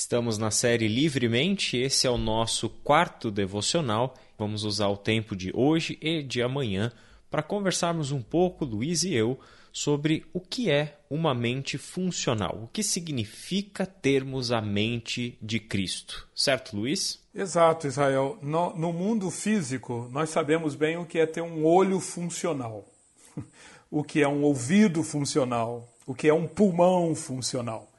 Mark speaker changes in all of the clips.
Speaker 1: Estamos na série Livremente, esse é o nosso quarto devocional. Vamos usar o tempo de hoje e de amanhã para conversarmos um pouco, Luiz e eu, sobre o que é uma mente funcional, o que significa termos a mente de Cristo. Certo, Luiz?
Speaker 2: Exato, Israel. No, no mundo físico, nós sabemos bem o que é ter um olho funcional, o que é um ouvido funcional, o que é um pulmão funcional.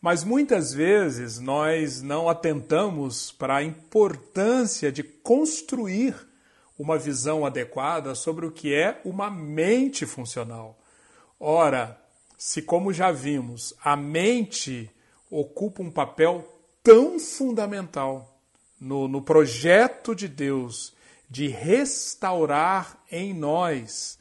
Speaker 2: Mas muitas vezes nós não atentamos para a importância de construir uma visão adequada sobre o que é uma mente funcional. Ora, se como já vimos, a mente ocupa um papel tão fundamental no, no projeto de Deus de restaurar em nós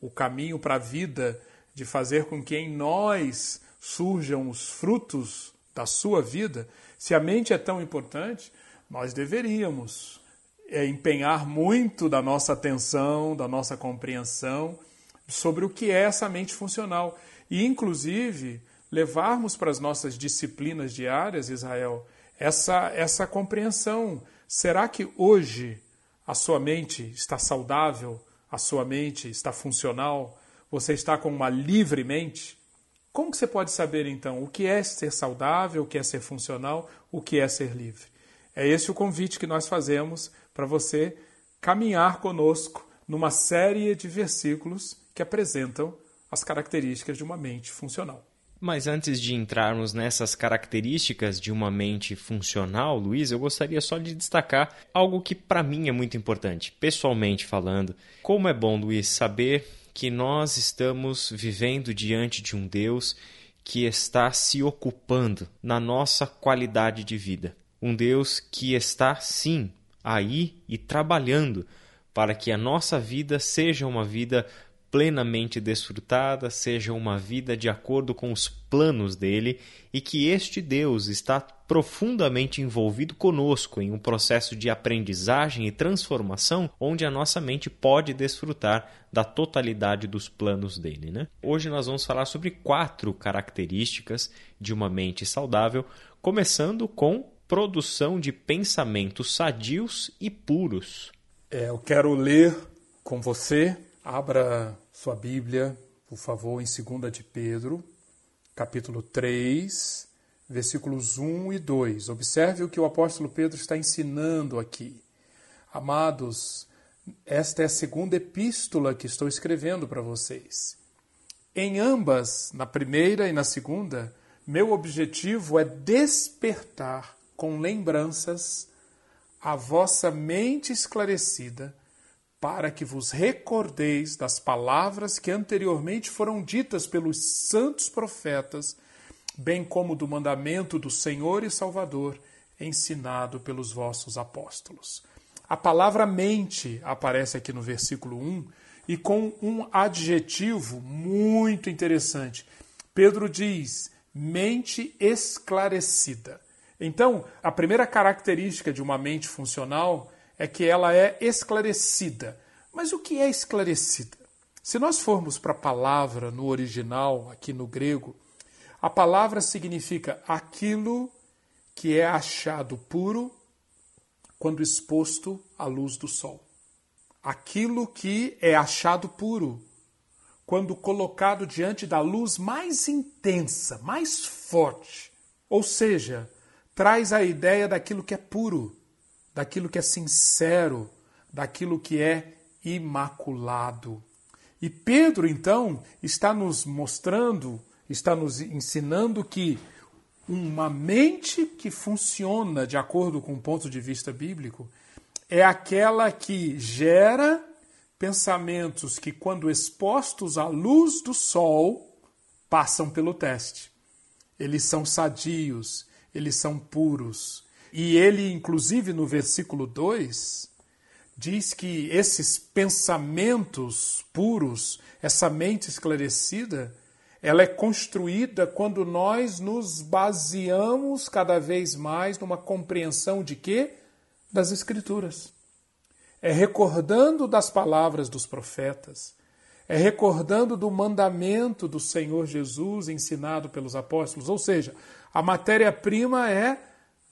Speaker 2: o caminho para a vida, de fazer com que em nós surjam os frutos da sua vida, se a mente é tão importante, nós deveríamos é, empenhar muito da nossa atenção, da nossa compreensão sobre o que é essa mente funcional. E, inclusive, levarmos para as nossas disciplinas diárias, Israel, essa, essa compreensão. Será que hoje a sua mente está saudável? A sua mente está funcional? Você está com uma livre mente? Como que você pode saber então o que é ser saudável, o que é ser funcional, o que é ser livre? É esse o convite que nós fazemos para você caminhar conosco numa série de versículos que apresentam as características de uma mente funcional.
Speaker 1: Mas antes de entrarmos nessas características de uma mente funcional, Luiz, eu gostaria só de destacar algo que para mim é muito importante, pessoalmente falando. Como é bom, Luiz, saber que nós estamos vivendo diante de um Deus que está se ocupando na nossa qualidade de vida. Um Deus que está, sim, aí e trabalhando para que a nossa vida seja uma vida plenamente desfrutada, seja uma vida de acordo com os planos dele e que este Deus está profundamente envolvido conosco em um processo de aprendizagem e transformação onde a nossa mente pode desfrutar da totalidade dos planos dele. Né? Hoje nós vamos falar sobre quatro características de uma mente saudável, começando com produção de pensamentos sadios e puros.
Speaker 2: É, eu quero ler com você Abra sua Bíblia, por favor, em 2 de Pedro, capítulo 3, versículos 1 e 2. Observe o que o apóstolo Pedro está ensinando aqui. Amados, esta é a segunda epístola que estou escrevendo para vocês. Em ambas, na primeira e na segunda, meu objetivo é despertar com lembranças a vossa mente esclarecida para que vos recordeis das palavras que anteriormente foram ditas pelos santos profetas, bem como do mandamento do Senhor e Salvador, ensinado pelos vossos apóstolos. A palavra mente aparece aqui no versículo 1 e com um adjetivo muito interessante. Pedro diz: mente esclarecida. Então, a primeira característica de uma mente funcional é que ela é esclarecida. Mas o que é esclarecida? Se nós formos para a palavra no original, aqui no grego, a palavra significa aquilo que é achado puro quando exposto à luz do sol. Aquilo que é achado puro quando colocado diante da luz mais intensa, mais forte. Ou seja, traz a ideia daquilo que é puro, daquilo que é sincero, daquilo que é imaculado. E Pedro, então, está nos mostrando, está nos ensinando que uma mente que funciona de acordo com o ponto de vista bíblico é aquela que gera pensamentos que, quando expostos à luz do sol, passam pelo teste. Eles são sadios, eles são puros, e ele, inclusive, no versículo 2, diz que esses pensamentos puros, essa mente esclarecida, ela é construída quando nós nos baseamos cada vez mais numa compreensão de quê? Das Escrituras. É recordando das palavras dos profetas, é recordando do mandamento do Senhor Jesus ensinado pelos apóstolos, ou seja, A matéria-prima é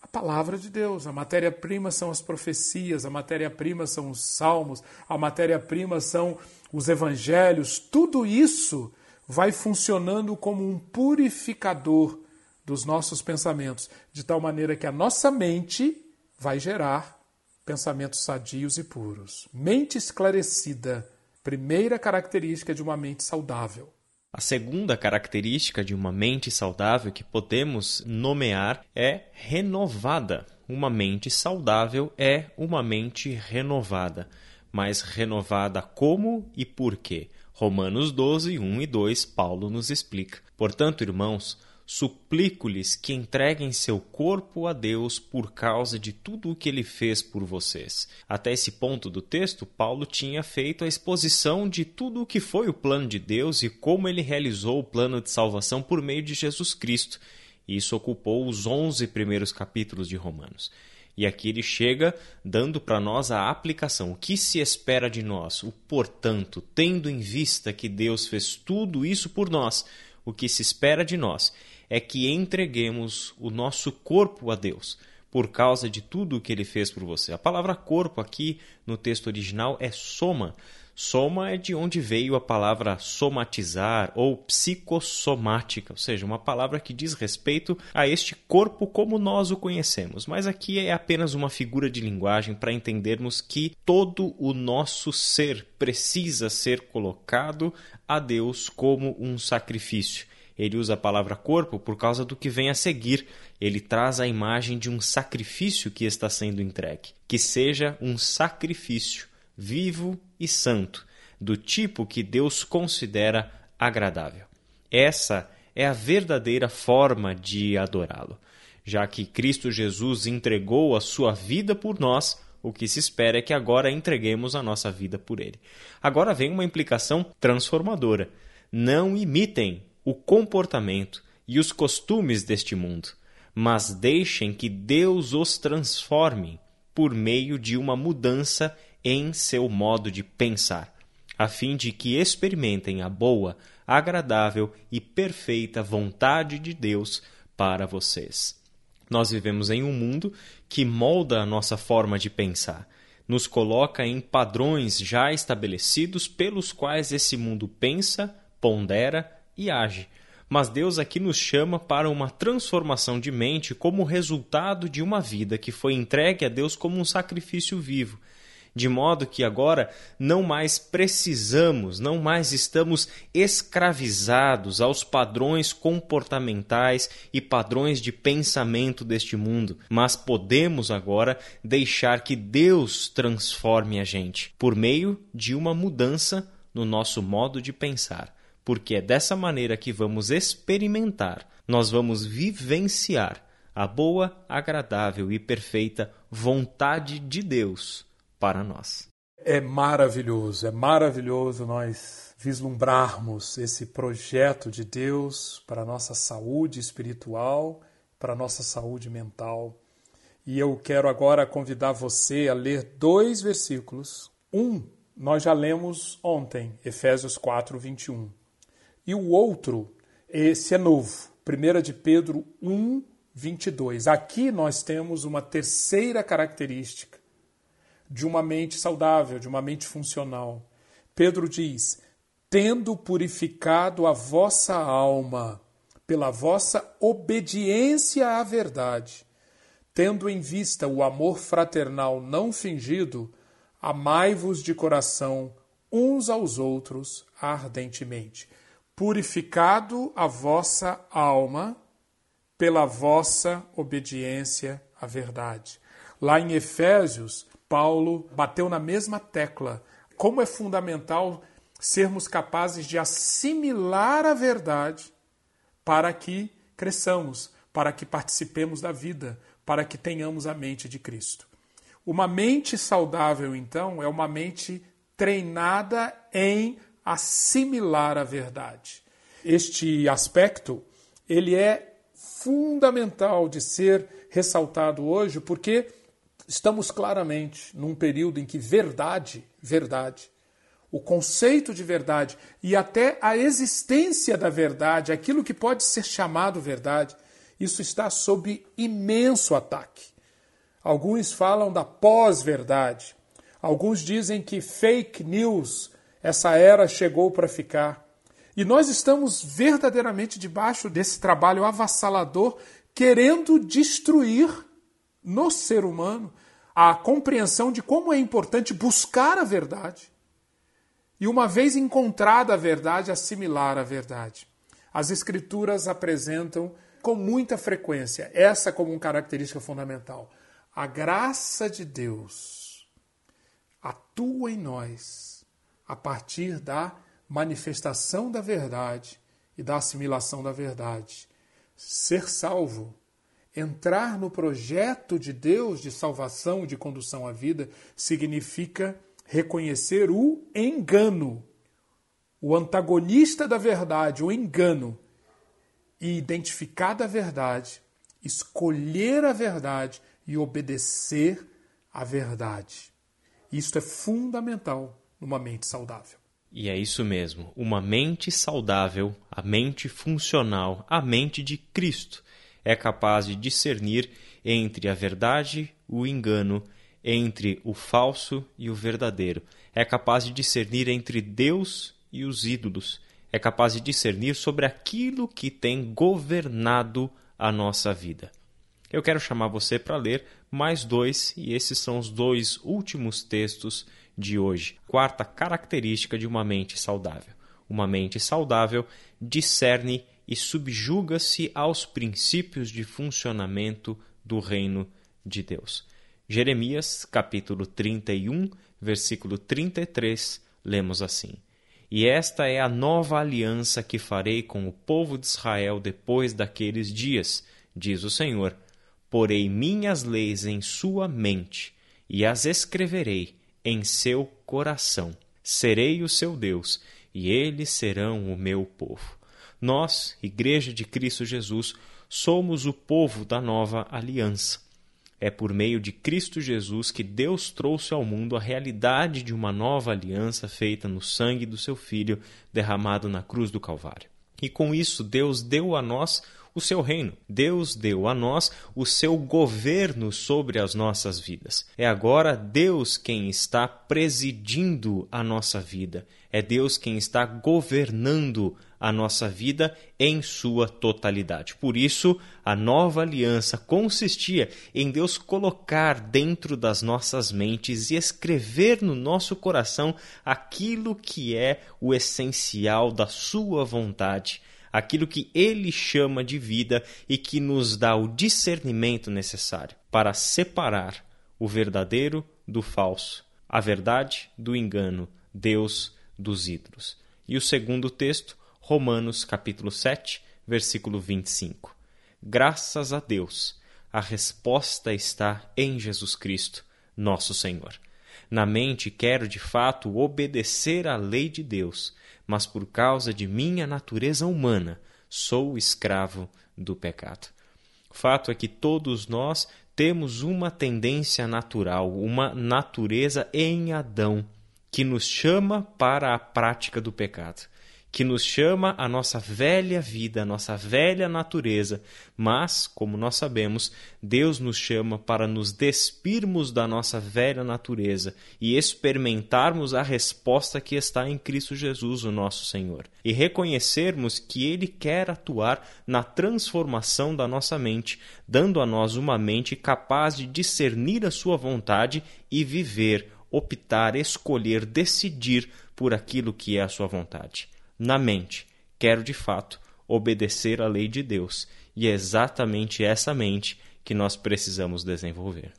Speaker 2: a palavra de Deus, a matéria-prima são as profecias, a matéria-prima são os salmos, a matéria-prima são os evangelhos. Tudo isso vai funcionando como um purificador dos nossos pensamentos, de tal maneira que a nossa mente vai gerar pensamentos sadios e puros. Mente esclarecida, primeira característica de uma mente saudável.
Speaker 1: A segunda característica de uma mente saudável que podemos nomear é renovada. Uma mente saudável é uma mente renovada. Mas renovada como e por quê? Romanos 12, 1 e 2, Paulo nos explica. Portanto, irmãos, suplico-lhes que entreguem seu corpo a Deus por causa de tudo o que ele fez por vocês. Até esse ponto do texto, Paulo tinha feito a exposição de tudo o que foi o plano de Deus e como ele realizou o plano de salvação por meio de Jesus Cristo. Isso ocupou os onze primeiros capítulos de Romanos. E aqui ele chega dando para nós a aplicação. O que se espera de nós? O portanto, tendo em vista que Deus fez tudo isso por nós, o que se espera de nós é que entreguemos o nosso corpo a Deus por causa de tudo o que ele fez por você. A palavra corpo aqui no texto original é soma. Soma é de onde veio a palavra somatizar ou psicossomática, ou seja, uma palavra que diz respeito a este corpo como nós o conhecemos. Mas aqui é apenas uma figura de linguagem para entendermos que todo o nosso ser precisa ser colocado a Deus como um sacrifício. Ele usa a palavra corpo por causa do que vem a seguir. Ele traz a imagem de um sacrifício que está sendo entregue. Que seja um sacrifício vivo e santo, do tipo que Deus considera agradável. Essa é a verdadeira forma de adorá-lo. Já que Cristo Jesus entregou a sua vida por nós, o que se espera é que agora entreguemos a nossa vida por ele. Agora vem uma implicação transformadora. Não imitem o comportamento e os costumes deste mundo, mas deixem que Deus os transforme por meio de uma mudança em seu modo de pensar, a fim de que experimentem a boa, agradável e perfeita vontade de Deus para vocês. Nós vivemos em um mundo que molda a nossa forma de pensar, nos coloca em padrões já estabelecidos pelos quais esse mundo pensa, pondera e age. Mas Deus aqui nos chama para uma transformação de mente como resultado de uma vida que foi entregue a Deus como um sacrifício vivo. De modo que agora não mais precisamos, não mais estamos escravizados aos padrões comportamentais e padrões de pensamento deste mundo, mas podemos agora deixar que Deus transforme a gente por meio de uma mudança no nosso modo de pensar porque é dessa maneira que vamos experimentar, nós vamos vivenciar a boa, agradável e perfeita vontade de Deus para nós.
Speaker 2: É maravilhoso, é maravilhoso nós vislumbrarmos esse projeto de Deus para a nossa saúde espiritual, para a nossa saúde mental. E eu quero agora convidar você a ler dois versículos. Um, nós já lemos ontem, Efésios 4, 21. E o outro, esse é novo, 1 de Pedro 1, 22. Aqui nós temos uma terceira característica de uma mente saudável, de uma mente funcional. Pedro diz: tendo purificado a vossa alma pela vossa obediência à verdade, tendo em vista o amor fraternal não fingido, amai-vos de coração uns aos outros ardentemente purificado a vossa alma pela vossa obediência à verdade. Lá em Efésios, Paulo bateu na mesma tecla. Como é fundamental sermos capazes de assimilar a verdade para que cresçamos, para que participemos da vida, para que tenhamos a mente de Cristo. Uma mente saudável, então, é uma mente treinada em assimilar a verdade. Este aspecto, ele é fundamental de ser ressaltado hoje, porque estamos claramente num período em que verdade, verdade, o conceito de verdade e até a existência da verdade, aquilo que pode ser chamado verdade, isso está sob imenso ataque. Alguns falam da pós-verdade. Alguns dizem que fake news, essa era chegou para ficar. E nós estamos verdadeiramente debaixo desse trabalho avassalador, querendo destruir no ser humano a compreensão de como é importante buscar a verdade. E uma vez encontrada a verdade, assimilar a verdade. As Escrituras apresentam com muita frequência essa como uma característica fundamental. A graça de Deus atua em nós a partir da manifestação da verdade e da assimilação da verdade. Ser salvo, entrar no projeto de Deus de salvação e de condução à vida, significa reconhecer o engano, o antagonista da verdade, o engano, e identificar a verdade, escolher a verdade e obedecer à verdade. Isto é fundamental numa mente saudável.
Speaker 1: E é isso mesmo, uma mente saudável, a mente funcional, a mente de Cristo, é capaz de discernir entre a verdade e o engano, entre o falso e o verdadeiro. É capaz de discernir entre Deus e os ídolos. É capaz de discernir sobre aquilo que tem governado a nossa vida. Eu quero chamar você para ler mais dois, e esses são os dois últimos textos de hoje. Quarta característica de uma mente saudável. Uma mente saudável discerne e subjuga-se aos princípios de funcionamento do reino de Deus. Jeremias, capítulo 31, versículo 33, lemos assim: E esta é a nova aliança que farei com o povo de Israel depois daqueles dias, diz o Senhor. Porei minhas leis em sua mente e as escreverei em seu coração. Serei o seu Deus, e eles serão o meu povo. Nós, Igreja de Cristo Jesus, somos o povo da nova aliança. É por meio de Cristo Jesus que Deus trouxe ao mundo a realidade de uma nova aliança feita no sangue do seu Filho derramado na cruz do Calvário. E com isso, Deus deu a nós o seu reino. Deus deu a nós o seu governo sobre as nossas vidas. É agora Deus quem está presidindo a nossa vida. É Deus quem está governando a nossa vida em sua totalidade. Por isso, a nova aliança consistia em Deus colocar dentro das nossas mentes e escrever no nosso coração aquilo que é o essencial da sua vontade aquilo que ele chama de vida e que nos dá o discernimento necessário para separar o verdadeiro do falso, a verdade do engano, Deus dos ídolos. E o segundo texto, Romanos capítulo 7, versículo 25. Graças a Deus, a resposta está em Jesus Cristo, nosso Senhor. Na mente quero de fato obedecer à lei de Deus, mas por causa de minha natureza humana sou escravo do pecado. Fato é que todos nós temos uma tendência natural, uma natureza em Adão, que nos chama para a prática do pecado que nos chama a nossa velha vida, a nossa velha natureza, mas, como nós sabemos, Deus nos chama para nos despirmos da nossa velha natureza e experimentarmos a resposta que está em Cristo Jesus, o nosso Senhor, e reconhecermos que Ele quer atuar na transformação da nossa mente, dando a nós uma mente capaz de discernir a Sua vontade e viver, optar, escolher, decidir por aquilo que é a Sua vontade na mente, quero de fato obedecer à lei de Deus, e é exatamente essa mente que nós precisamos desenvolver.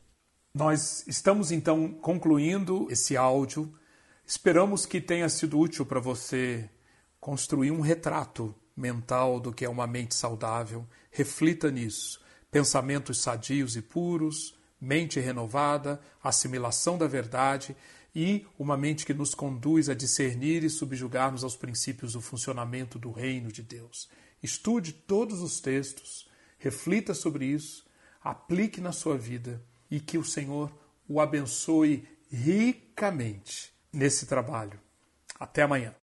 Speaker 2: Nós estamos então concluindo esse áudio. Esperamos que tenha sido útil para você construir um retrato mental do que é uma mente saudável. Reflita nisso. Pensamentos sadios e puros, mente renovada, assimilação da verdade e uma mente que nos conduz a discernir e subjugarmos aos princípios do funcionamento do reino de Deus. Estude todos os textos, reflita sobre isso, aplique na sua vida e que o Senhor o abençoe ricamente nesse trabalho. Até amanhã.